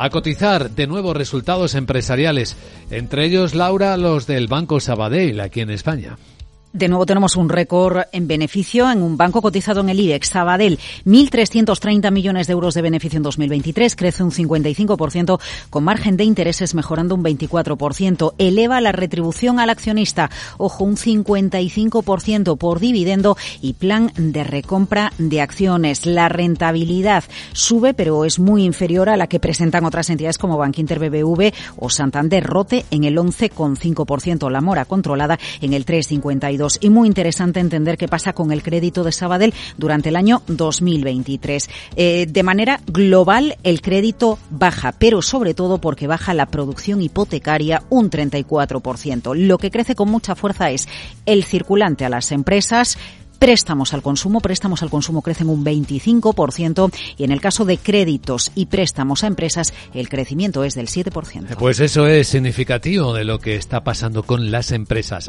a cotizar de nuevos resultados empresariales, entre ellos Laura los del Banco Sabadell aquí en España. De nuevo tenemos un récord en beneficio en un banco cotizado en el IBEX, Sabadell, 1.330 millones de euros de beneficio en 2023, crece un 55% con margen de intereses mejorando un 24%, eleva la retribución al accionista, ojo, un 55% por dividendo y plan de recompra de acciones. La rentabilidad sube, pero es muy inferior a la que presentan otras entidades como Bankinter BBV o Santander Rote en el 11,5%, la mora controlada en el 3,52%. Y muy interesante entender qué pasa con el crédito de Sabadell durante el año 2023. Eh, de manera global, el crédito baja, pero sobre todo porque baja la producción hipotecaria un 34%. Lo que crece con mucha fuerza es el circulante a las empresas, préstamos al consumo, préstamos al consumo crecen un 25% y en el caso de créditos y préstamos a empresas el crecimiento es del 7%. Pues eso es significativo de lo que está pasando con las empresas.